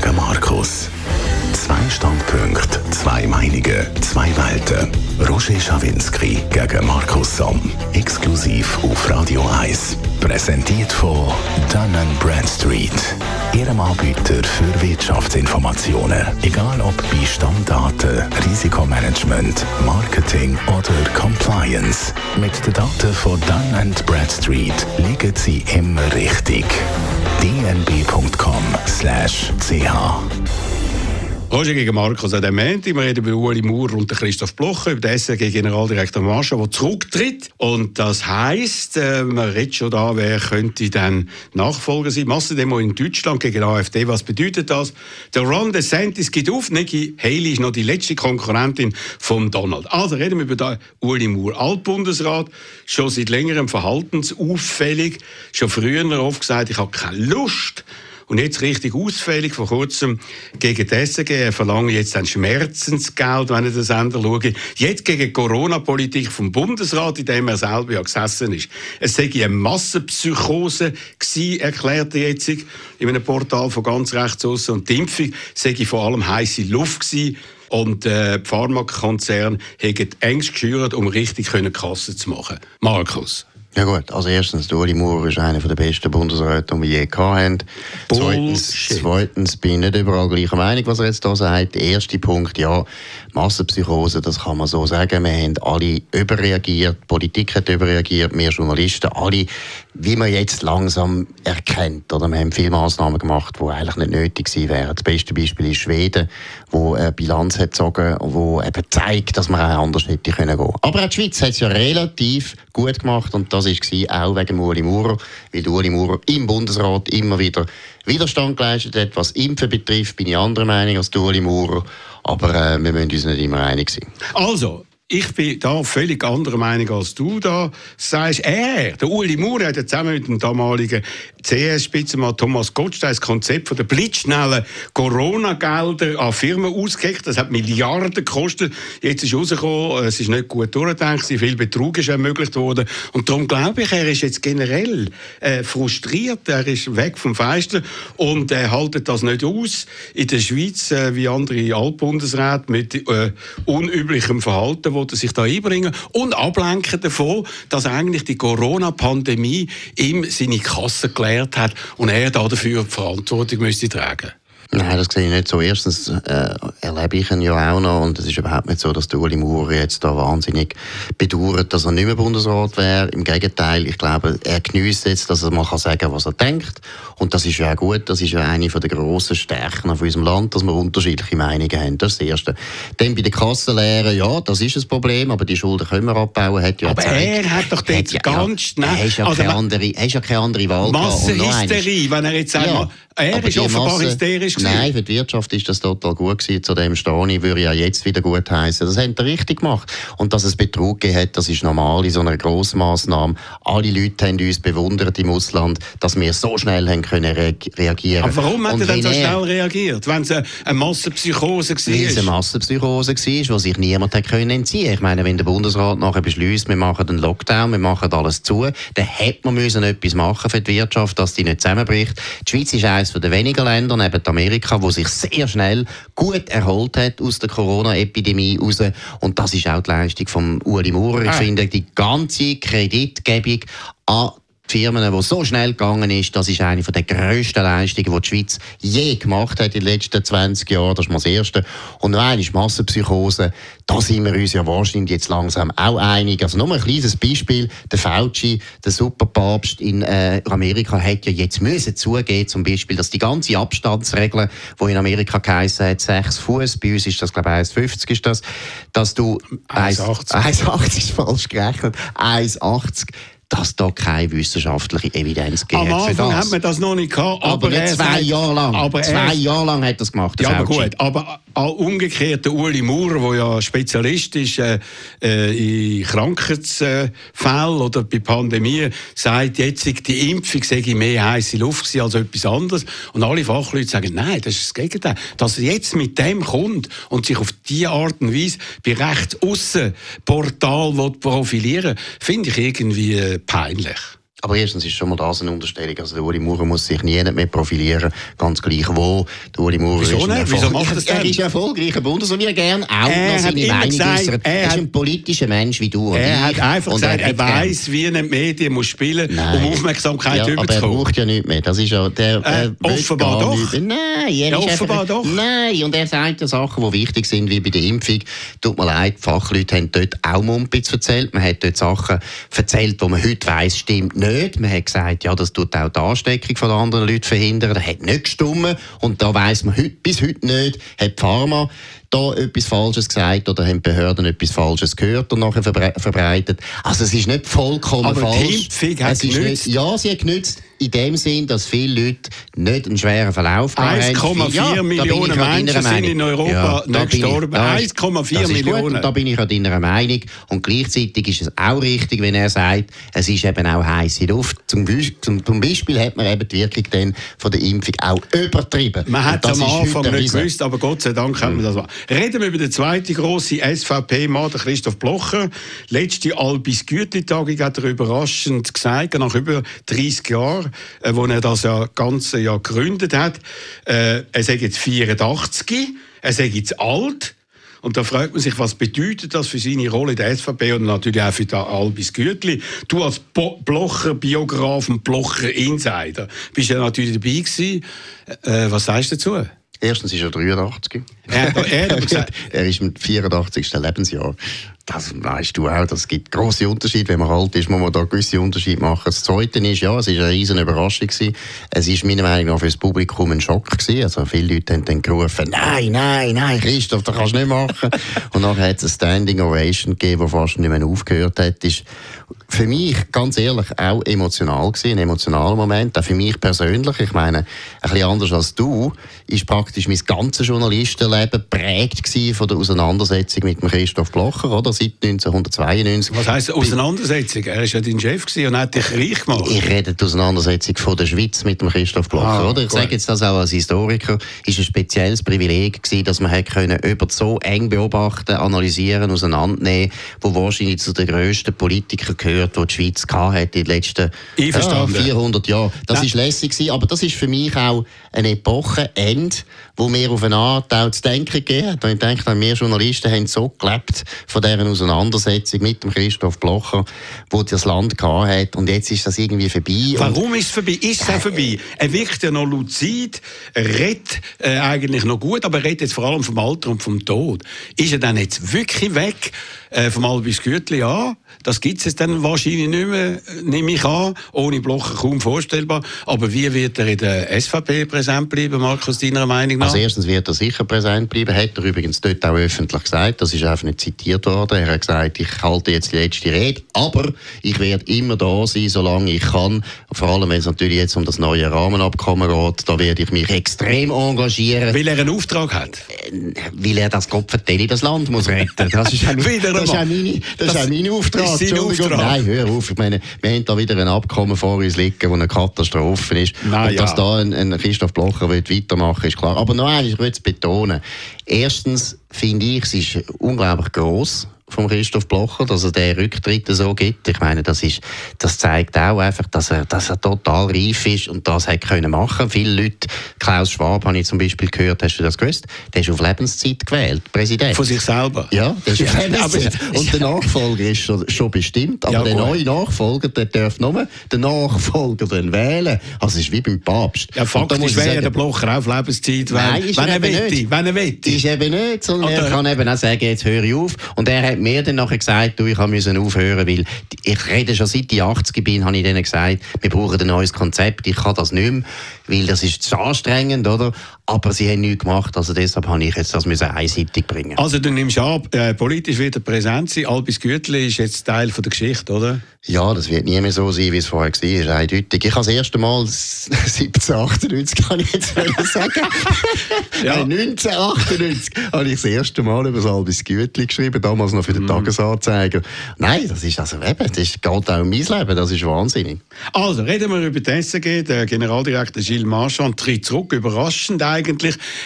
gegen Markus. Zwei Standpunkte, zwei Meinungen, zwei Welten. Roger Schawinski gegen Markus Somm. Exklusiv auf Radio 1. Präsentiert von Dun Bradstreet. Ihrem Anbieter für Wirtschaftsinformationen. Egal ob bei Stammdaten, Risikomanagement, Marketing oder Compliance. Mit den Daten von Dun Bradstreet liegen Sie immer richtig. dnb.com/ch Roger gegen Markus an dem Montag. Wir reden über Ueli Maurer und Christoph Blocher, über den SRG-Generaldirektor Marscha, der zurücktritt. Und das heisst, äh, man redet schon da, wer könnte dann Nachfolger sein. Massendemo in Deutschland gegen AfD. Was bedeutet das? Der Ron DeSantis geht auf. Nikki Haley ist noch die letzte Konkurrentin von Donald. Also reden wir über den Ueli Maurer. Altbundesrat, schon seit längerem verhaltensauffällig. Schon früher oft gesagt, ich habe keine Lust und jetzt richtig ausfällig, vor kurzem gegen die SG, er verlangt jetzt ein Schmerzensgeld, wenn ich den Sender schaue. Jetzt gegen Corona-Politik vom Bundesrat, in dem er selber ja gesessen ist. Es sei eine Massenpsychose gewesen, erklärt er jetzt in einem Portal von ganz rechts außen. Und die Impfung sei vor allem heiße Luft gewesen. Und äh, die Pharmakonzerne haben Ängste geschürt, um richtig Kassen zu machen. Markus. Ja gut, also erstens, Uli Maurer ist einer der besten Bundesräte, die wir je hatten. Zweitens, zweitens bin ich nicht überall gleicher Meinung, was er jetzt da sagt. Der erste Punkt, ja, Massenpsychose, das kann man so sagen. Wir haben alle überreagiert, die Politik hat überreagiert, wir Journalisten, alle, wie man jetzt langsam erkennt. Oder wir haben viele Massnahmen gemacht, die eigentlich nicht nötig gewesen wären. Das beste Beispiel ist Schweden, wo eine Bilanz hat gezogen, wo eben zeigt, dass man auch anders hätte können. Aber auch die Schweiz hat es ja relativ gut gemacht und das war auch wegen Uli Maurer, weil Uli Maurer im Bundesrat immer wieder Widerstand geleistet hat. Was Impfen betrifft, bin ich anderer Meinung als Uli Maurer. Aber äh, wir müssen uns nicht immer einig sein. Also, ich bin da völlig anderer Meinung als du da sagst. Er, der Uli Maurer, hat ja zusammen mit dem damaligen CS-Spitzenmann Thomas Gottstein das Konzept von der blitzschnellen Corona-Gelder an Firmen ausgeheckt. Das hat Milliarden gekostet. Jetzt ist rausgekommen, es ist nicht gut durchgedacht, viel Betrug ist ermöglicht worden. Und darum glaube ich, er ist jetzt generell äh, frustriert. Er ist weg vom Fenster und er hält das nicht aus in der Schweiz, äh, wie andere Altbundesräte mit äh, unüblichem Verhalten will er sich da einbringen und ablenken davon, dass eigentlich die Corona-Pandemie ihm seine Kasse geleert hat und er dafür die Verantwortung müsste tragen. Nein, das sehe ich nicht so. Erstens äh, erlebe ich ihn ja auch noch und es ist überhaupt nicht so, dass der Uli Maurer jetzt da wahnsinnig bedauert, dass er nicht mehr Bundesrat wäre. Im Gegenteil, ich glaube, er genießt jetzt, dass er mal sagen kann, was er denkt und das ist ja auch gut. Das ist ja eine der grossen Stärken von unserem Land, dass wir unterschiedliche Meinungen haben. Das ist das Erste. Dann bei den Kassenlehren, ja, das ist ein Problem, aber die Schulden können wir abbauen. Hat ja aber gezeigt, er hat doch jetzt ja, ganz ja, Er ist ja, also, keine andere, er ist ja keine andere Wahl. Massenhysterie, wenn er jetzt einmal... Ja, er ist offenbar Masse, gewesen. Nein, für die Wirtschaft ist das total gut gewesen. Zu dem Stani würde ja jetzt wieder gut heißen. Das haben sie richtig gemacht. Und dass es Betrug gegeben hat, das ist normal in so einer Grossmaßnahme. Alle Leute haben uns bewundert im Ausland, dass wir so schnell haben können re reagieren. Aber warum hat er dann so schnell reagiert? Wenn es eine Massenpsychose war? Weil es eine Massenpsychose war, die sich niemand hat können entziehen Ich meine, wenn der Bundesrat nachher beschließt, wir machen einen Lockdown, wir machen alles zu, dann hätte man müssen etwas machen für die Wirtschaft, dass die nicht zusammenbricht. Die Schweiz ist eines der wenigen Länder, neben Amerika, wo sich sehr schnell gut erholt hat aus der Corona-Epidemie raus. Und das ist auch die Leistung von Uli Maurer. Ich ah. finde, die ganze Kreditgebung an Firmen, die so schnell gegangen ist, das ist eine der grössten Leistungen, die die Schweiz je gemacht hat in den letzten 20 Jahren. Das ist mal das Erste. Und noch eine ist Massenpsychose. Da sind wir uns ja wahrscheinlich jetzt langsam auch einig. Also nur ein kleines Beispiel. Der Fauci, der Superpapst in äh, Amerika, hat ja jetzt müssen zugeben, zum Beispiel, dass die ganze Abstandsregel, die in Amerika geheißen hat, 6 Fuß, bei uns ist das, glaube ich, 1,50 ist das, dass du 1,80 1,80 ist falsch gerechnet, 1,80 dass da keine wissenschaftliche Evidenz gibt. Am Anfang hat man das noch nicht gehabt. Aber, aber zwei Jahre lang. Aber zwei Jahre lang hat das gemacht. Das ja, aber gut. Aber auch umgekehrt der Uli Maurer, der ja Spezialist ist äh, äh in Krankheitsfällen oder bei Pandemien, sagt jetzt, die Impfung sei mehr heiße Luft als etwas anderes. Und alle Fachleute sagen, nein, das ist das Gegenteil. Dass er jetzt mit dem kommt und sich auf diese Art und Weise bei rechts aussen Portal profilieren finde ich irgendwie äh, peinlich. Aber erstens ist schon mal das eine Unterstellung. Also der Uli Maurer muss sich nie mehr profilieren, ganz gleich wo. Der Uli Maurer Wieso ist nicht? Wieso macht er das Er denn? ist ein erfolgreicher Bundesrat, wie er gerne auch Er noch seine Meinung gesagt, er Er ist hat- ein politischer Mensch wie du und Er ich. hat einfach und gesagt, er gern- weiß, wie er in die Medien muss spielen muss, um Aufmerksamkeit ja, aber er überzukommen. braucht ja nichts mehr. Das ist ja, der, Äh, er offenbar doch. Nein, er Ja, ist offenbar einfach, doch. Nein, und er sagt ja Sachen, die wichtig sind, wie bei der Impfung. Tut mir leid, die Fachleute haben dort auch Mumpitz erzählt. Man hat dort Sachen erzählt, die man heute weiss, stimmt nicht. Man hat gesagt, ja, das tut auch die Ansteckung von anderen Leuten verhindern. Das hat nicht gestimmt. Und da weiss man heute, bis heute nicht, hat die Pharma da etwas Falsches gesagt oder haben die Behörden etwas Falsches gehört und nachher verbre verbreitet. Also es ist nicht vollkommen Aber die falsch. Impfung hat Es ist genützt. nicht, ja, sie hat genützt in dem Sinn, dass viele Leute nicht einen schweren Verlauf haben. 1,4 Ja, Millionen Menschen sind in Europa Ja, nicht gestorben. da ist- 1,4 das ist gut, Millionen. und Da bin ich an deiner Meinung. Und gleichzeitig ist es auch richtig, wenn er sagt, es ist eben auch heiße Luft. Zum, zum, zum Beispiel hat man eben die Wirkung dann von der Impfung auch übertrieben. Man hat es am Anfang nicht gewusst, aber Gott sei Dank haben wir das gemacht. Reden wir über den zweiten grossen SVP-Mann, Christoph Blocher. Letzte Albis Gütli-Tagung hat er überraschend gesagt, nach über 30 Jahren, äh, wo er das ja ganze Jahr gegründet hat. Äh, er sei jetzt 84, er sei jetzt alt. Und da fragt man sich, was bedeutet das für seine Rolle in der SVP und natürlich auch für den Albis Gütli. Du als Bo Blocher-Biograf und Blocher-Insider bist ja natürlich dabei gewesen. Äh, was sagst du dazu? Erstens ist er 83. Er er aber gesagt- er ist im 84. Lebensjahr. Das weißt du auch, das gibt grosse Unterschiede. Wenn man alt ist, muss man da gewisse Unterschiede machen. Das Zweite ist, ja, es ist eine riesen Überraschung gewesen. Es ist meiner Meinung nach für das Publikum ein Schock gewesen. Also viele Leute haben dann gerufen, nein, nein, nein, Christoph, das kannst du nicht machen. Und nachher hat es eine Standing Ovation gegeben, die fast nicht mehr aufgehört hat. Ist für mich, ganz ehrlich, auch emotional gewesen, ein emotionaler Moment, auch für mich persönlich. Ich meine, ein bisschen anders als du, ist praktisch mein ganzes Journalistenleben gewesen von der Auseinandersetzung mit dem Christoph Blocher, oder? Seit 1992. Was heisst Auseinandersetzung? Er war ja dein Chef und hat dich reich gemacht. Ich rede die Auseinandersetzung von der Schweiz mit dem Christoph Blocher, Ah, oder? Ich sage jetzt das auch als Historiker, ist ein spezielles Privileg gewesen, dass man können jemanden so eng beobachten, analysieren, auseinandernehmen, wo wahrscheinlich zu den grössten Politikern gehört, die die Schweiz hat in den letzten Einverstanden. 400 Jahren. Das ist lässig gewesen, aber das ist für mich auch eine Epochenende, wo mir auf eine Art auch zu denken gegeben hat. Und ich denke, wir Journalisten haben so gelebt von dieser Auseinandersetzung mit dem Christoph Blocher, wo das Land hat. Und jetzt ist das irgendwie vorbei. Warum ist es vorbei? Ist es auch vorbei? Er wirkt ja noch luzid, redet äh, eigentlich noch gut, aber er redet jetzt vor allem vom Alter und vom Tod. Ist er dann jetzt wirklich weg äh, vom Albis Gütli? Ja, das gibt es jetzt dann wahrscheinlich nicht mehr, äh, nehme ich an, ohne Blocher kaum vorstellbar. Aber wie wird er in der SVP präsent bleiben, Markus, deiner Meinung nach? Also erstens wird er sicher präsent bleiben, hat er übrigens dort auch öffentlich gesagt, das ist einfach nicht zitiert worden. Er hat gesagt, ich halte jetzt die letzte Rede, aber ich werde immer da sein, solange ich kann. Vor allem, wenn es natürlich jetzt um das neue Rahmenabkommen geht, da werde ich mich extrem engagieren, Weil er einen Auftrag hat. weil er das Gott vertelle, das Land muss retten. Das ist auch, mein- das ist auch, meine, das ist Das mein Auftrag. ist. Auftrag. Nein, hör auf. Ich meine, wir haben da wieder ein Abkommen vor uns liegen, das eine Katastrophe ist. Na Und ja. dass da ein, ein Christoph Blocher will weitermachen ist klar. Aber noch eines, ich will es betonen. Erstens finde ich, es ist unglaublich gross vom Christoph Blocher, dass er den Rücktritt so gibt. Ich meine, das, ist, das zeigt auch einfach, dass er, dass er total reif ist und das hat können machen. Viele Leute, Klaus Schwab habe ich zum Beispiel gehört, hast du das gewusst? Der ist auf Lebenszeit gewählt, Präsident. Von sich selber. Ja, das ist Ja, Lebenszeit. Und der Nachfolger ist schon, schon bestimmt. Aber Ja, der neue Nachfolger, der darf nur den Nachfolger dann wählen. Also es ist wie beim Papst. Ja, faktisch wäre sagen, der Blocher auf Lebenszeit, wenn, Nein, ist wenn er er eben wette. nicht. Wenn er wette. ist eben nicht, sondern Oder- er kann eben auch sagen, jetzt höre ich auf. Und er hat mir dann nachher gesagt, du, ich müssen aufhören, weil ich rede schon seit ich 80 bin, habe ich denen gesagt, wir brauchen ein neues Konzept, ich kann das nicht mehr, weil das ist zu anstrengend, oder? Aber sie haben nichts gemacht, also deshalb habe ich jetzt das müssen einseitig bringen. Also du nimmst an, äh, politisch wird er präsent sein. Albis Gütli ist jetzt Teil von der Geschichte, oder? Ja, das wird nie mehr so sein, wie es vorher war, eindeutig. Ich habe das erste Mal 1798, kann ich jetzt sagen. Ja. Nein, 1998 habe ich das erste Mal über das Albis Gütli geschrieben, damals noch für den Tagesanzeiger. Nein, das ist also eben, das geht auch um mein Leben, das ist wahnsinnig. Also, reden wir über die SG. Der Generaldirektor Gilles Marchand tritt zurück, überraschend eigentlich.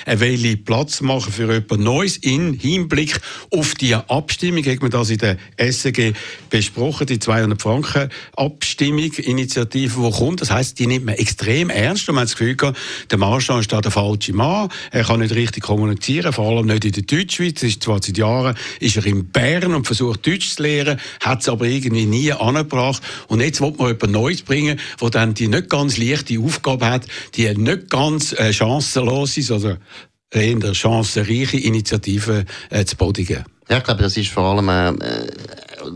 Er will Platz machen für jemand Neues in Hinblick auf die Abstimmung. Hat man das in der SEG besprochen, die 200 Franken Abstimmung, Initiative, die kommt. Das heißt, die nimmt man extrem ernst und man hat das Gefühl gehabt, der Marchand ist da der falsche Mann. Er kann nicht richtig kommunizieren, vor allem nicht in der Deutschschweiz. Ist zwar seit Jahren ist er in Bern und versucht Deutsch zu lernen, hat es aber irgendwie nie angebracht. Und jetzt will man jemand Neues bringen, der dann die nicht ganz leichte Aufgabe hat, die nicht ganz äh, chancenlos ist, also eher chancenreiche Initiative äh, zu bodigen. Ja, ich glaube, das ist vor allem äh,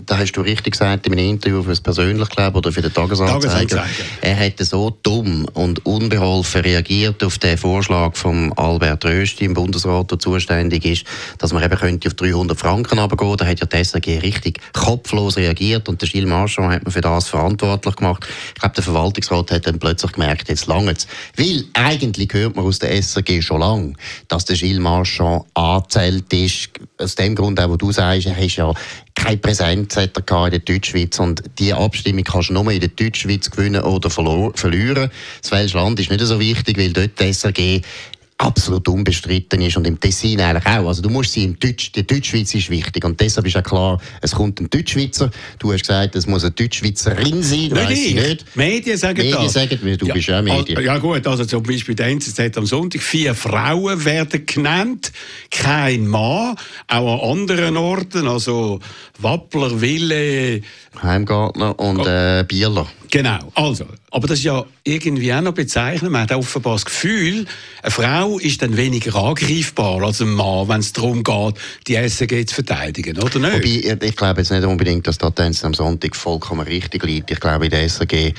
da hast du richtig gesagt, in einem Interview für das persönlich glaube oder für den Tagesanzeiger, er hätte so dumm und unbeholfen reagiert auf den Vorschlag von Albert Rösti im Bundesrat, der zuständig ist, dass man eben könnte auf 300 Franken runtergehen. Da hat ja die SAG richtig kopflos reagiert und der Gilles Marchand hat man für das verantwortlich gemacht. Ich glaube, der Verwaltungsrat hat dann plötzlich gemerkt, jetzt lange es. Weil eigentlich hört man aus der SAG schon lange, dass der Gilles Marchand angezählt ist. Aus dem Grund, auch, wo du sagst, er ist ja keine Präsenz hat er in der Deutschschweiz und diese Abstimmung kannst du nur in der Deutschschweiz gewinnen oder verlieren. Das Welche Land ist nicht so wichtig, weil dort die SRG absolut unbestritten ist und im Tessin eigentlich auch. Also du musst sie im Deutsch, die Deutschschweiz ist wichtig und deshalb ist ja klar, es kommt ein Deutschschweizer. Du hast gesagt, es muss eine Deutschschweizerin sein. Nein, ich. nicht. Medien sagen Medien das. sagen, du ja, bist ja Medien. Ja gut, also zum Beispiel der NZZ am Sonntag, vier Frauen werden genannt, kein Mann, auch an anderen Orten, also Wappler, Wille, Heimgartner und äh, Bieler. Genau, also, aber das ist ja irgendwie auch noch bezeichnend. Man hat offenbar das Gefühl, eine Frau ist dann weniger angreifbar als ein Mann, wenn es darum geht, die SAG zu verteidigen, oder nicht? Wobei, ich glaube jetzt nicht unbedingt, dass das Tendenz am Sonntag vollkommen richtig liegt. Ich glaube, in der SAG,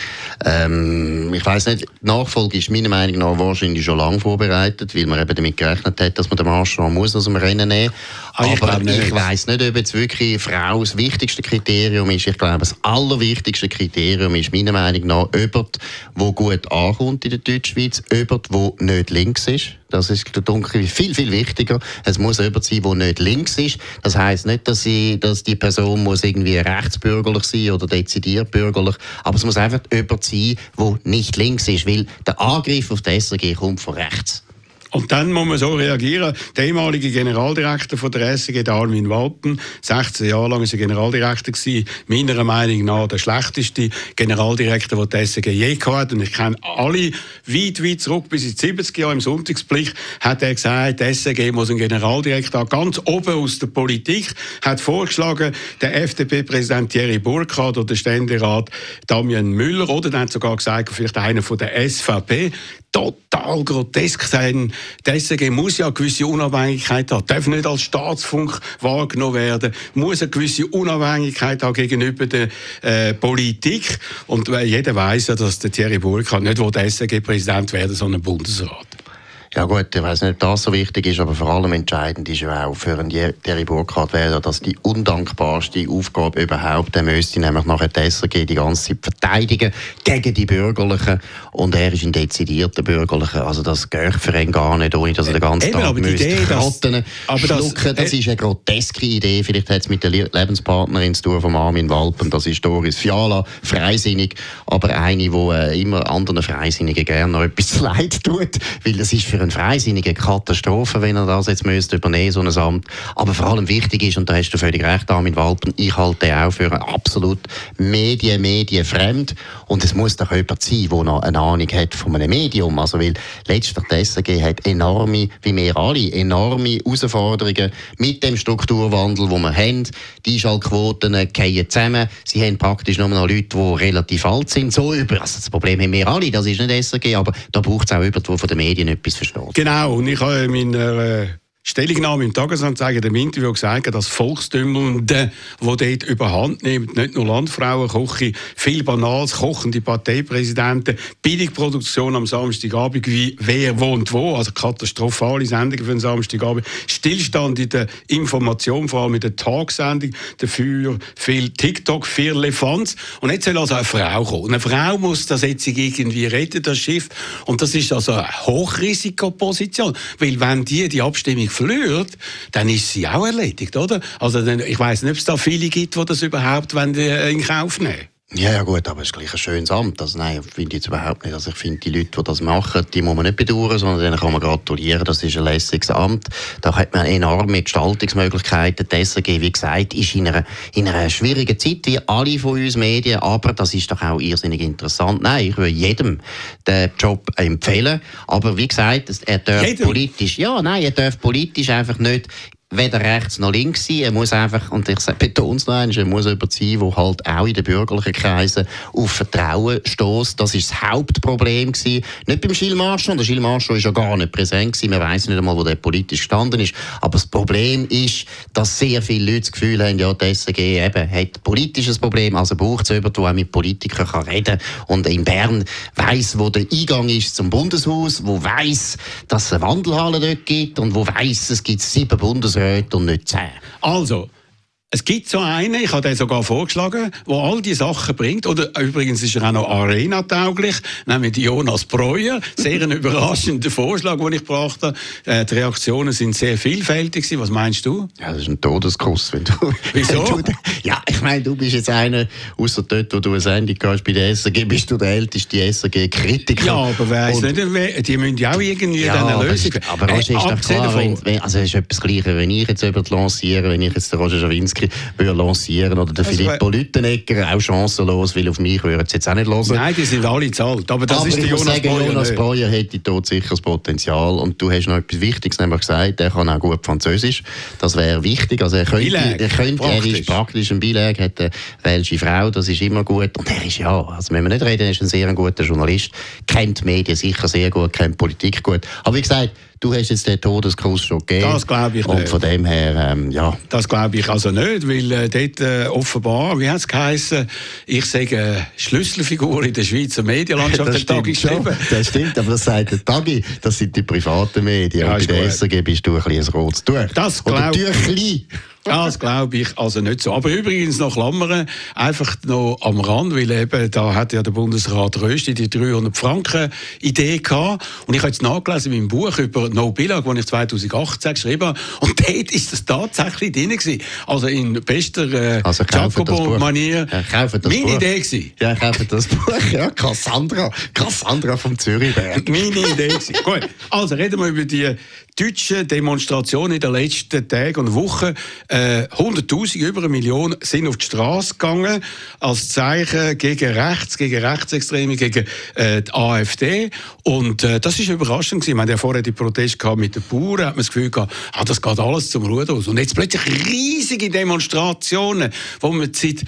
ähm, ich weiß nicht, die Nachfolge ist meiner Meinung nach wahrscheinlich schon lange vorbereitet, weil man eben damit gerechnet hat, dass man den Marschall muss aus dem Rennen nehmen ah, Aber ich, ich weiß nicht, ob jetzt wirklich Frau das wichtigste Kriterium ist. Ich glaube, das allerwichtigste Kriterium ist meiner Meinung nach jemand, der gut ankommt in der Deutschschweiz, jemand, der nicht links ist. Das ist dunkel viel, viel wichtiger. Es muss jemand sein, der nicht links ist. Das heisst nicht, dass, sie, dass die Person muss irgendwie rechtsbürgerlich sein oder dezidiert bürgerlich. Aber es muss einfach jemand sein, der nicht links ist. Weil der Angriff auf die SRG kommt von rechts. Und dann muss man so reagieren. Der ehemalige Generaldirektor von der SG, Armin Walten, 16 Jahre lang war er Generaldirektor gewesen, meiner Meinung nach der schlechteste Generaldirektor, den die SG je hatte. Und ich kenne alle weit, weit zurück, bis in die 70 Jahre im Sonntagsblick, hat er gesagt, die SG muss einen Generaldirektor ganz oben aus der Politik, hat vorgeschlagen, der FDP-Präsident Thierry Burkhardt oder der Ständerat Damian Müller oder dann hat sogar gesagt, vielleicht einer von der SVP total grotesk sein. Die SRG muss ja eine gewisse Unabhängigkeit haben, darf nicht als Staatsfunk wahrgenommen werden, muss eine gewisse Unabhängigkeit haben gegenüber der äh, Politik. Und äh, jeder weiß ja, dass der Thierry Burkhardt nicht der SRG-Präsident werden, sondern Bundesrat. Ja gut, ich weiß nicht, ob das so wichtig ist, aber vor allem entscheidend ist ja auch für einen Thierry Burkhardt wäre, dass die undankbarste Aufgabe überhaupt, der müsste nämlich nachher die SRG die ganze Zeit verteidigen gegen die Bürgerlichen. Und er ist ein dezidierter Bürgerlicher, also das geht für ihn gar nicht, ohne dass er den ganzen Eben, Tag aber müsste Idee, Ratten aber das, das ist eine groteske Idee, vielleicht hat es mit der Lebenspartnerin zu tun von Armin Walpen, das ist Doris Fiala, freisinnig, aber eine, die äh, immer anderen Freisinnigen gerne noch etwas leid tut, weil das ist für einen Freisinnigen Katastrophe, wenn er das jetzt müsste übernehmen, so ein Amt. Aber vor allem wichtig ist, und da hast du völlig recht, Armin Walpen, ich halte auch für absolut medien, medienfremd. Und es muss doch jemand sein, der noch eine Ahnung hat von einem Medium. Also, weil letztlich die SRG hat enorme, wie wir alle, enorme Herausforderungen mit dem Strukturwandel, den wir haben. Die Einschaltquoten fallen zusammen. Sie haben praktisch nur noch Leute, die relativ alt sind. So über, also das Problem haben wir alle, das ist nicht SRG, aber da braucht es auch jemanden, der von den Medien etwas versteht versteht. Genau, und ich habe in meiner äh, Stellungnahme im Tagesanzeiger im Interview gesagt, dass Volkstümmelnde, die dort überhand nehmen, nicht nur Landfrauen, Koche, viel Banals, kochende Parteipräsidenten, Billigproduktion am Samstagabend, wie wer wohnt wo, also katastrophale Sendungen für den Samstagabend, Stillstand in der Information, vor allem in der Tagsendung, dafür viel TikTok, viel Lefanz. Und jetzt soll also eine Frau kommen. Eine Frau muss das jetzt irgendwie retten, das Schiff. Und das ist also eine Hochrisikoposition, weil wenn die die Abstimmung verliert, dann ist sie auch erledigt, oder? Also ich weiß nicht, ob es da viele gibt, die das überhaupt in Kauf nehmen Ja, ja gut, aber es ist gleich ein schönes Amt. Also nein, finde ich jetzt überhaupt nicht. Also ich finde, die Leute, die das machen, die muss man nicht bedauern, sondern denen kann man gratulieren. Das ist ein lässiges Amt. Da hat man enorme Gestaltungsmöglichkeiten. Die SRG, wie gesagt, ist in einer, in einer schwierigen Zeit, wie alle von uns Medien, aber das ist doch auch irrsinnig interessant. Nein, ich würde jedem den Job empfehlen. Aber wie gesagt, er darf jedem. politisch, ja, nein, er darf politisch einfach nicht weder rechts noch links sein. Er muss einfach, und ich betone es noch einmal, er muss jemand sein, halt auch in den bürgerlichen Kreisen auf Vertrauen stößt. Das war das Hauptproblem gewesen. Nicht beim Gilles Marchand. Der Marchand war ja gar nicht präsent gewesen. Man weiss nicht einmal, wo der politisch gestanden ist. Aber das Problem ist, dass sehr viele Leute das Gefühl haben, ja, die SRG eben hat ein politisches Problem, also braucht es jemanden, der auch mit Politikern reden kann. Und in Bern weiss, wo der Eingang ist zum Bundeshaus, wo weiss, dass es eine Wandelhalle dort gibt und wo weiss, es gibt sieben Bundeshaus Bundesräte und nicht zehn. Also, es gibt so einen, ich habe den sogar vorgeschlagen, der all die Sachen bringt. Oder übrigens ist er auch noch Arena-tauglich, nämlich Jonas Breuer. Sehr ein überraschender Vorschlag, den ich brachte. Äh, die Reaktionen sind sehr vielfältig. Was meinst du? Ja, das ist ein Todeskuss. Wenn du, Wieso? Wenn du, ja, ich meine, du bist jetzt einer, außer dort, wo du eine Sendung hast bei der SRG, bist du der älteste SRG-Kritiker. Ja, aber wer weiß nicht, die müssen ja auch irgendwie ja, eine Lösung... Aber, aber Roger, äh, ist doch klar, wenn, also ist etwas Gleiches, wenn ich jetzt jemanden lanciere, wenn ich jetzt den Roger Schawinski Zelensky lancieren oder der also, Filippo Lüttenegger auch chancenlos, weil auf mich würden sie jetzt auch nicht hören. Nein, die sind alle zahlt. Aber das aber ist ich Jonas sagen, Breuer Jonas Breuer hätte dort sicher das Potenzial und du hast noch etwas Wichtiges nämlich gesagt, er kann auch gut Französisch. Das wäre wichtig. Also er könnte, er, könnte er ist praktisch ein Beilag, hat eine welsche Frau, das ist immer gut. Und er ist ja, also wenn wir nicht reden, er ist ein sehr guter Journalist, kennt Medien sicher sehr gut, kennt Politik gut. Aber wie gesagt, Du hast jetzt den Todeskuss schon gegeben. Das glaube ich nicht. Und von dem her, ähm, ja. Das glaube ich also nicht, weil äh, dort äh, offenbar, wie hat es geheißen, ich sage Schlüsselfigur in der Schweizer Medienlandschaft, das der geschrieben. Das stimmt, aber das sagt der Tagi, das sind die privaten Medien. Ja, und bei der SRG bist du ein bisschen ein rotes Tuch. Das glaube ich. Das glaube ich also nicht so. Aber übrigens noch Klammern, einfach noch am Rand, weil eben, da hat ja der Bundesrat Rösti die 300 Franken Idee gehabt. Und ich habe jetzt nachgelesen in meinem Buch über No Billag, das ich 2018 geschrieben habe. Und dort ist das tatsächlich drin gewesen. Also in bester äh, also Jacobo-Manier. Ja, Meine Buch. Idee gewesen. Ja, kaufe das Buch. Ja, Cassandra. Cassandra vom Zürichberg. Meine Idee gewesen. Gut. Also reden wir über die deutschen Demonstrationen in den letzten Tagen und Wochen. Äh, 100.000, über eine Million, sind auf die Straße gegangen, als Zeichen gegen rechts, gegen Rechtsextreme, gegen äh, die AfD. Und äh, das ist überraschend gewesen. Wir haben ja vorher die Proteste mit den Bauern, hat man das Gefühl gehabt, ah, das geht alles zum Ruder aus. Und jetzt plötzlich riesige Demonstrationen, wo man seit,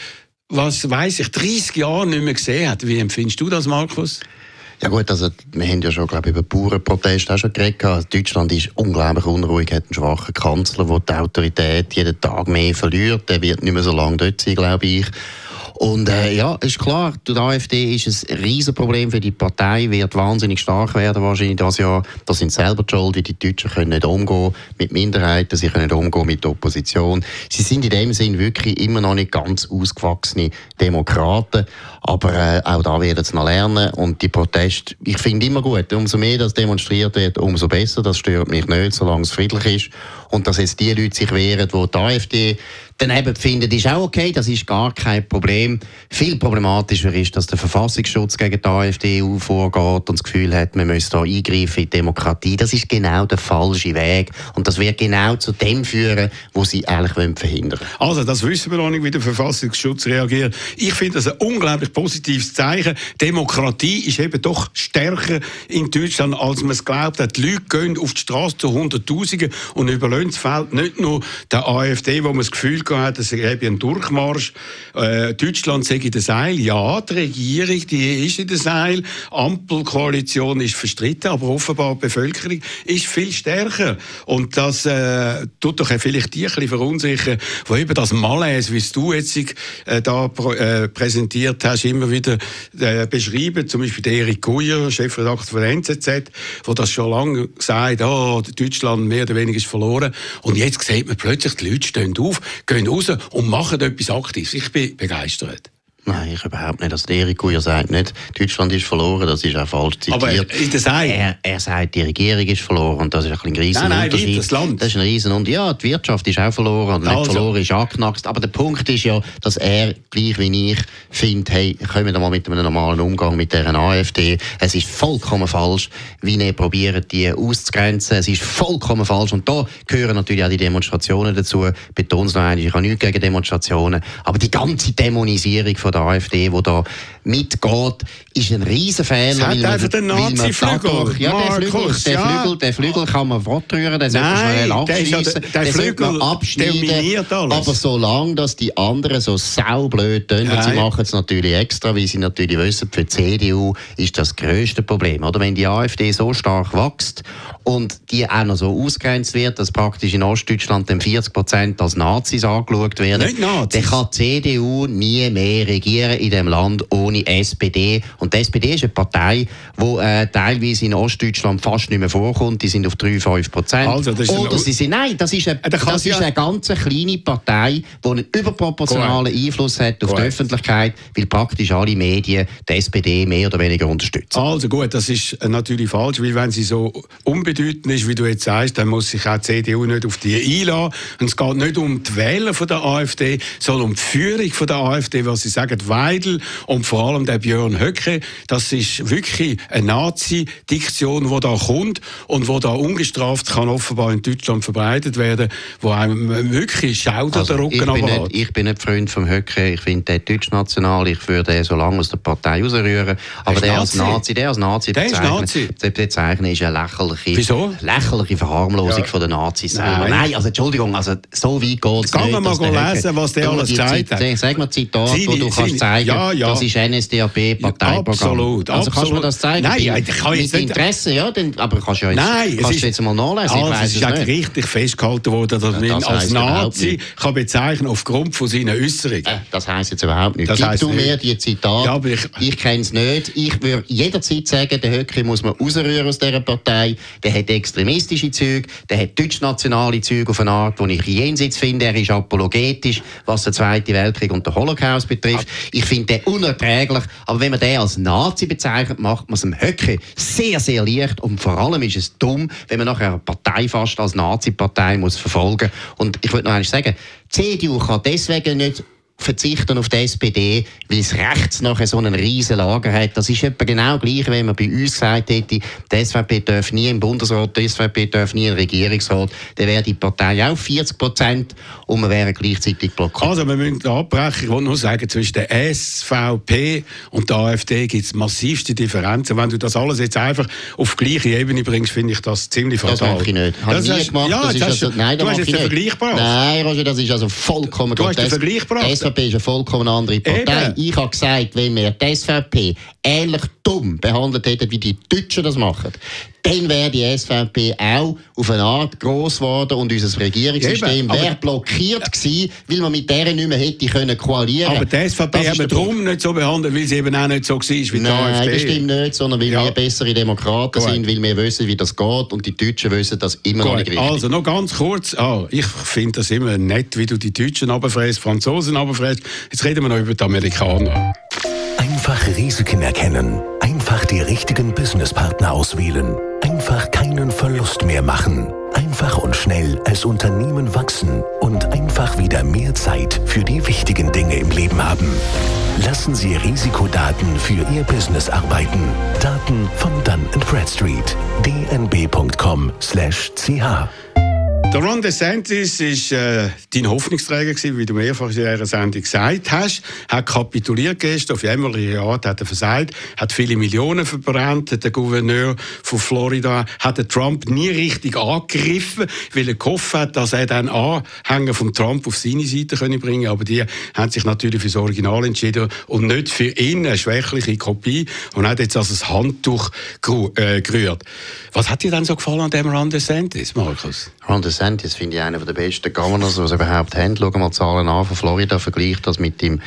was weiß ich, 30 Jahren nicht mehr gesehen hat. Wie empfindest du das, Markus? Ja gut, also wir haben ja schon glaube ich, über Bauernproteste auch schon geredet. Deutschland ist unglaublich unruhig, hat einen schwachen Kanzler, der die Autorität jeden Tag mehr verliert. Der wird nicht mehr so lange dort sein, glaube ich. Und äh, ja, ist klar, die AfD ist ein Riesenproblem für die Partei, wird wahnsinnig stark werden wahrscheinlich das Jahr. Da sind selber die schuld, die Deutschen können nicht umgehen mit Minderheiten, sie können nicht umgehen mit der Opposition. Sie sind in dem Sinn wirklich immer noch nicht ganz ausgewachsene Demokraten, aber äh, auch da werden sie noch lernen und die Proteste, ich finde immer gut, umso mehr das demonstriert wird, umso besser, das stört mich nicht, solange es friedlich ist und dass jetzt die Leute sich wehren, die die AfD daneben finden, ist auch okay, das ist gar kein Problem. Viel problematischer ist, dass der Verfassungsschutz gegen die AfD vorgeht und das Gefühl hat, man müsse da eingreifen in die Demokratie. Das ist genau der falsche Weg und das wird genau zu dem führen, wo sie eigentlich wollen verhindern Also, das wissen wir noch nicht, wie der Verfassungsschutz reagiert. Ich finde das ein unglaublich positives Zeichen. Demokratie ist eben doch stärker in Deutschland, als man es glaubt. Die Leute gehen auf die Straße zu Hunderttausenden und überlösen das Feld nicht nur der AfD, wo man das Gefühl hat, es gäbe einen Durchmarsch. Äh, Deutschland sei in der Seil. Ja, die Regierung, die ist in der Seil. Ampelkoalition ist verstritten, aber offenbar die Bevölkerung ist viel stärker. Und das äh, tut doch vielleicht die ein bisschen verunsichern, wo eben das Malaise, wie du jetzt äh, da äh, präsentiert hast, immer wieder äh, beschrieben. Zum Beispiel der Erik Guyer, Chefredakteur der NZZ, wo das schon lange sagt, oh, Deutschland mehr oder weniger ist verloren. Und jetzt sieht man plötzlich, die Leute stehen auf, gehen raus und machen etwas Aktives. Ich bin begeistert. Nein, ich überhaupt nicht. Also Erik Guyer sagt nicht, Deutschland ist verloren, das ist auch falsch zitiert. Aber ist das er, er sagt, die Regierung ist verloren und das ist ein, riesen nein, nein, Unterschied. Das, Land. das ist ein riesen und ja, die Wirtschaft ist auch verloren und nicht also. verloren ist angeknackst. Aber der Punkt ist ja, dass er gleich wie ich findet, hey, kommen wir mal mit einem normalen Umgang mit der AfD. Es ist vollkommen falsch, wie er probiert, die auszugrenzen. Es ist vollkommen falsch und da gehören natürlich auch die Demonstrationen dazu. Betone es noch einmal, ich habe nichts gegen Demonstrationen, aber die ganze Dämonisierung von der AfD, die da mitgeht, ist ein Riesenfehler. Es hat einfach den Nazi-Flügel. Ja, der Flügel, der, ja. Flügel, der Flügel kann man fortrühren, den Nein, man der, ja, der, der Flügel abschneiden. Aber solange dass die anderen so saublöd tun, sie machen es natürlich extra, weil sie natürlich wissen, für die CDU ist das grösste Problem. Oder wenn die AfD so stark wächst und die auch noch so ausgrenzt wird, dass praktisch in Ostdeutschland 40 Prozent als Nazis angeschaut werden, dann kann die CDU nie mehr regieren in dem Land ohne SPD. Und die SPD ist eine Partei, die äh, teilweise in Ostdeutschland fast nicht mehr vorkommt. Die sind auf 3-5 Prozent. Also, Oder sie sind, nein, das ist eine, das ist eine ganz kleine Partei, die einen überproportionalen Einfluss hat auf die Öffentlichkeit, weil praktisch alle Medien die SPD mehr oder weniger unterstützen. Also gut, das ist natürlich falsch, weil wenn sie so unbedeutend ist, wie du jetzt sagst, dann muss sich auch die CDU nicht auf die einlassen. Und es geht nicht um die Wähler von der AfD, sondern um die Führung von der AfD, was sie sagen, Weidel und vor allem der Björn Höcke, das ist wirklich eine Nazi-Diktion, die da kommt und wo da ungestraft kann offenbar in Deutschland verbreitet werden, wo einem wirklich schaut also, der Rücken ich bin, nicht, ich bin nicht Freund vom Höcke, ich finde den deutschnational, ich würde den so lange aus der Partei rausrühren, aber der, der als Nazi, der als Nazi der ist Nazi. bezeichnen ist eine lächerliche, Wieso? lächerliche Verharmlosung ja. von den Nazis. Nein. Nein, also Entschuldigung, also so weit geht es nicht. Kann man mal lesen, was der alles gesagt hat. Sag mal Zitat, wo du kannst zeigen, ja, ja. das ist NSDAP-Parteiprogramm. Absolut, Also kannst du mir das zeigen? Nein, ich kann jetzt nicht... Interesse, ja, dann, aber kannst du ja jetzt, Nein, kannst ist, jetzt mal nachlesen, also es ist eigentlich richtig festgehalten worden, dass man ihn als Nazi kann bezeichnen aufgrund von seinen Äußerungen. Äh, das heisst jetzt überhaupt nicht. Das Gib du mir die Zitate, ja, ich, ich kenne es nicht. Ich würde jederzeit sagen, der Höcke muss man rausrühren aus dieser Partei. Der hat extremistische Züge, der hat deutschnationale Züge auf eine Art, die ich jenseits finde. Er ist apologetisch, was den Zweiten Weltkrieg und den Holocaust betrifft. Ich finde den unerträglich. Aber wenn man den als Nazi bezeichnet, macht man es dem Höcke sehr, sehr leicht. Und vor allem ist es dumm, wenn man nachher eine Partei fast als Nazi-Partei muss verfolgen. Und ich würde noch eines sagen, die CDU kann deswegen nicht verzichten auf die SPD, weil es rechts nachher so einen riesen Lager hat. Das ist etwa genau gleich, wenn man bei uns gesagt hätte, die SVP darf nie im Bundesrat, die SVP darf nie im Regierungsrat, dann wäre die Partei auch 40 Prozent und wir wären gleichzeitig blockiert. Also wir müssen abbrechen. Ich wollte nur sagen, zwischen der SVP und der AfD gibt es massivste Differenzen. Wenn du das alles jetzt einfach auf gleiche Ebene bringst, finde ich das ziemlich fatal. Das mache ich nicht. Habe nie gemacht. Ja, das ist also, nein, du hast jetzt den Vergleich gebracht. Nein, Roger, das ist also vollkommen Du hast den Vergleich gebracht. SVP ist eine vollkommen andere Partei. Eben. Ich habe gesagt, wenn wir die SVP ähnlich dumm behandelt hätten, wie die Deutschen das machen, dann wäre die SVP auch auf eine Art gross geworden und unser Regierungssystem wäre blockiert gewesen, weil man mit deren nicht mehr hätte können koalieren Aber die SVP haben wir darum nicht so behandelt, weil sie eben auch nicht so war wie die Nein, AfD. das stimmt nicht, sondern weil ja. wir bessere Demokraten Gut. sind, weil wir wissen, wie das geht und die Deutschen wissen das immer Gut. noch nicht richtig. Also noch ganz kurz, ah, ich finde das immer nett, wie du die Deutschen runterfräst, Franzosen runterfräst. Jetzt reden wir noch über die Amerikaner. Einfach Risiken erkennen, einfach die richtigen Businesspartner auswählen Einfach keinen Verlust mehr machen. Einfach und schnell als Unternehmen wachsen und einfach wieder mehr Zeit für die wichtigen Dinge im Leben haben. Lassen Sie Risikodaten für Ihr Business arbeiten. Daten von Dun Bradstreet. dnb.com/ch der Ron DeSantis war äh, dein Hoffnungsträger gewesen, wie du mehrfach in dieser Sendung gesagt hast. Er hat kapituliert gestern, auf jämmerliche Art hat er versagt, hat viele Millionen verbrannt. Der Gouverneur von Florida hat den Trump nie richtig angegriffen, weil er gehofft hat, dass er dann Anhänger von Trump auf seine Seite können bringen Aber die haben sich natürlich für das Original entschieden und nicht für ihn eine schwächliche Kopie und hat jetzt also das Handtuch äh, gerührt. Was hat dir dann so gefallen an dem Ron DeSantis, Markus? Ron DeSantis finde ich einer der besten Governors, die es überhaupt haben. Schauen mal die Zahlen an von Florida, vergleicht das mit dem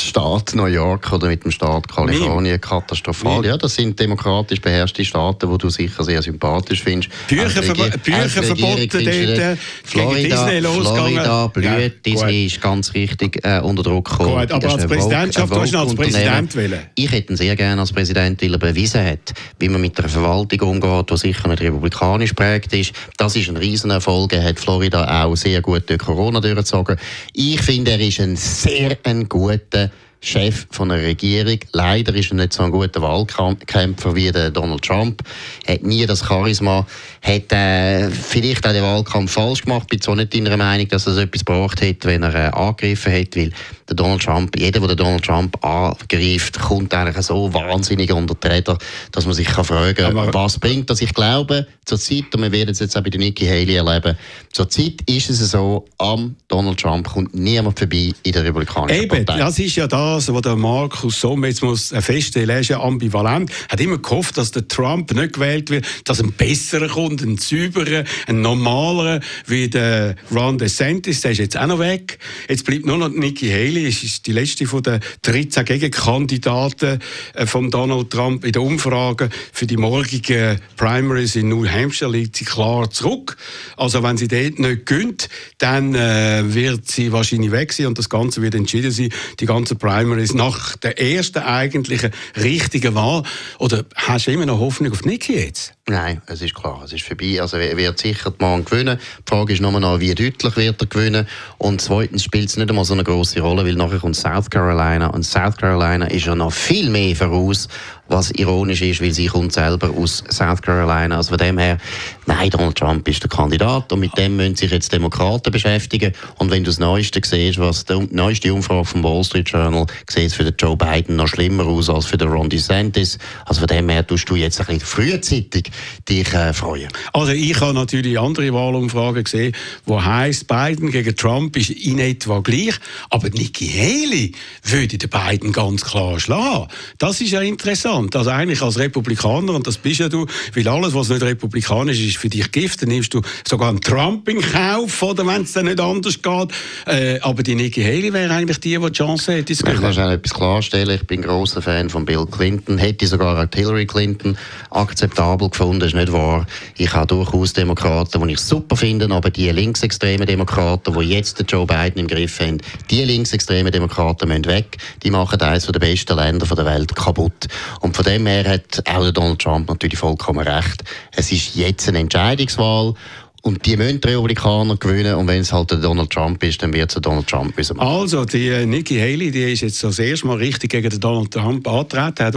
Staat New York oder mit dem Staat Kalifornien. Katastrophal. Ja, das sind demokratisch beherrschte Staaten, die du sicher sehr sympathisch findest. Bücherverboten dort, Florida, Disney Florida blüht. Ja, Disney ist ganz richtig äh, unter Druck gekommen. Gut, aber als Präsidentschaft, du hast als Präsident wählen. Ich hätte ihn sehr gerne als Präsident, weil er bewiesen hat, wie man mit der Verwaltung umgeht, die sicher nicht republikanisch prägt ist. Das ist ein Riesenerfolg. Er hat Florida auch sehr gut durch Corona durchgezogen. Ich finde, er ist ein sehr ein guter Chef von einer Regierung. Leider ist er nicht so ein guter Wahlkämpfer wie der Donald Trump. Er hat nie das Charisma. Hat äh, vielleicht auch den Wahlkampf falsch gemacht. Ich bin zwar nicht deiner Meinung, dass er etwas gebraucht hätte, wenn er äh, angegriffen hätte, weil der Donald Trump, jeder, der Donald Trump angreift, kommt eigentlich so wahnsinnig unter die Räder, dass man sich kann fragen kann, was bringt das? Ich glaube, zur Zeit, und wir werden es jetzt auch bei der Nikki Haley erleben, zur Zeit ist es so, am Donald Trump kommt niemand vorbei in der Republikanischen Eben, Partei. das ist ja das, was der Markus Somm jetzt muss feststellen, er ist ja ambivalent, hat immer gehofft, dass der Trump nicht gewählt wird, dass ein besserer kommt, ein sauberer, ein normaler, wie der Ron DeSantis, der ist jetzt auch noch weg. Jetzt bleibt nur noch Nikki Haley, Haley ist die letzte von den 13 Gegenkandidaten äh, von Donald Trump in der Umfrage für die morgigen Primaries in New Hampshire liegt sie klar zurück. Also wenn sie dort nicht gönnt, dann äh, wird sie wahrscheinlich weg sein und das Ganze wird entschieden sein, die ganzen Primaries nach der ersten eigentlichen richtigen Wahl. Oder hast du immer noch Hoffnung auf Nikki jetzt? Nein, es ist klar, es ist vorbei. Also er wird sicher Mann gewinnen. Die Frage ist nur noch, wie deutlich wird er gewinnen. Und zweitens spielt es nicht einmal so eine große Rolle, weil nachher kommt South Carolina und South Carolina ist ja noch viel mehr voraus was ironisch ist, weil sie kommt selber aus South Carolina. Also von dem her, nein, Donald Trump ist der Kandidat und mit dem müssen sich jetzt Demokraten beschäftigen. Und wenn du das Neueste siehst, was die neueste Umfrage vom Wall Street Journal sieht es für den Joe Biden noch schlimmer aus als für den Ron DeSantis. Also von dem her tust du jetzt ein bisschen frühzeitig dich äh, freuen. Also ich habe natürlich andere Wahlumfragen gesehen, wo heißt Biden gegen Trump ist in etwa gleich, aber Nikki Haley würde den Biden ganz klar schlagen. Das ist ja interessant interessant. Also eigentlich als Republikaner, und das bist ja du, weil alles, was nicht republikanisch ist, ist für dich Gift, dann nimmst du sogar einen Trump in Kauf, oder wenn es dann nicht anders geht. Äh, aber die Nikki Haley wäre eigentlich die, die die Chance hätte. Ich kann schon etwas klarstellen. Ich bin großer Fan von Bill Clinton. Hätte sogar auch Hillary Clinton akzeptabel gefunden. Ist nicht wahr. Ich habe durchaus Demokraten, die ich super finde, aber die linksextremen Demokraten, die jetzt den Joe Biden im Griff haben, die linksextremen Demokraten müssen weg. Die machen eines der besten Länder der Welt kaputt. Und und von dem her hat auch Donald Trump natürlich vollkommen recht. Es ist jetzt eine Entscheidungswahl und die müssen die Republikaner gewinnen. Und wenn es halt der Donald Trump ist, dann wird es Donald Trump müssen machen. Also, die äh, Nikki Haley, die ist jetzt das erste Mal richtig gegen den Donald Trump angetreten, hat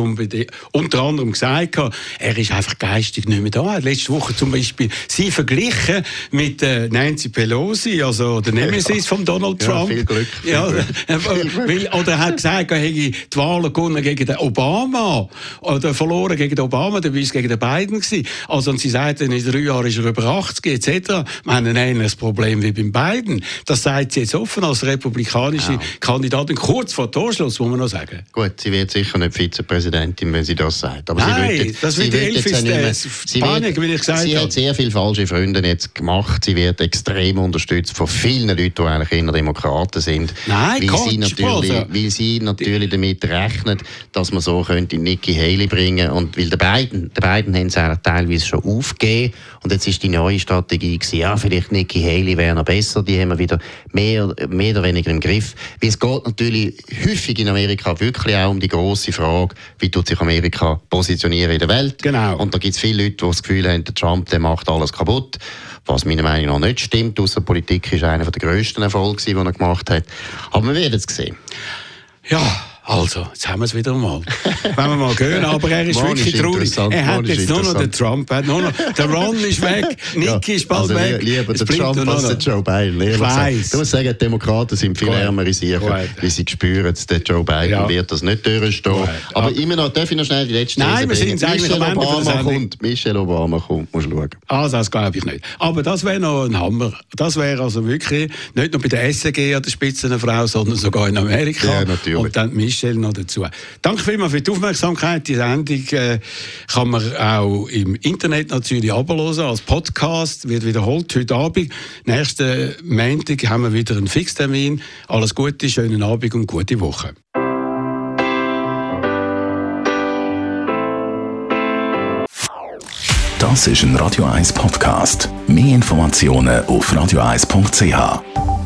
unter anderem gesagt, er ist einfach geistig nicht mehr da. Hat letzte Woche zum Beispiel sie verglichen mit äh, Nancy Pelosi, also der Nemesis von Donald Trump. Ja, viel Glück. Viel ja, Glück. Weil, oder er hat gesagt, er hätte die Wahlen gewonnen gegen den Obama oder verloren gegen den Obama, dann war es gegen den Biden gewesen. Also, und sie sagt, in drei Jahren ist er über 80 etc. Wir haben ein ähnliches Problem wie beim Biden. Das sagt sie jetzt offen als republikanische ja. Kandidatin, kurz vor Torschluss, muss man noch sagen. Gut, sie wird sicher nicht Vizepräsidentin, wenn sie das sagt. Aber Nein, sie wird, das wird die Elfis sie, Panik, wie ich sie hat sehr viele falsche Freunde jetzt gemacht. Sie wird extrem unterstützt von vielen Leuten, die eigentlich eher Demokraten sind. Nein, weil sie natürlich, weil sie natürlich damit rechnet, dass man so könnte Nikki Haley bringen und weil der beiden, der beiden haben es teilweise schon aufgegeben und jetzt ist die neue Strategie Strategie gewesen. Ja, vielleicht Nikki Haley wäre noch besser. Die haben wir wieder mehr, mehr oder weniger im Griff. Weil es geht natürlich häufig in Amerika wirklich auch um die große Frage, wie tut sich Amerika positionieren in der Welt. Genau. Und da gibt es viele Leute, die das Gefühl haben, der Trump der macht alles kaputt. Was meiner Meinung nach nicht stimmt. Außenpolitik ist einer der grössten Erfolge, den er gemacht hat. Aber wir werden es sehen. Ja. Also, jetzt haben wir es wieder mal. Wenn wir mal gehen, aber er ist wirklich traurig. Er hat jetzt nur noch den Trump, hat nur noch, der Ron ist weg, Nicky ja, ist bald also weg. Lieber der Trump als der Joe Biden. Ich weiss. Du musst sagen, Demokraten sind viel ärmer in sich, weil sie spüren, der Joe Biden ja. wird das nicht durchstehen. Gut. Aber ja. immer noch, darf ich noch schnell die letzte Nein, wir sind Michelle Obama kommt, Michelle Obama kommt, musst du schauen. Also, das glaube ich nicht. Aber das wäre noch ein Hammer. Das wäre also wirklich nicht nur bei der SEG an der Spitze eine Frau, sondern sogar in Amerika. Ja, natürlich. Und dann Michel noch dazu. Danke vielmals für die Aufmerksamkeit. Die Sendung äh, kann man auch im Internet natürlich abhören, als Podcast, wird wiederholt heute Abend. Nächsten Montag haben wir wieder einen Fixtermin. Alles Gute, schönen Abend und gute Woche. Das ist ein Radio 1 Podcast. Mehr Informationen auf radio1.ch.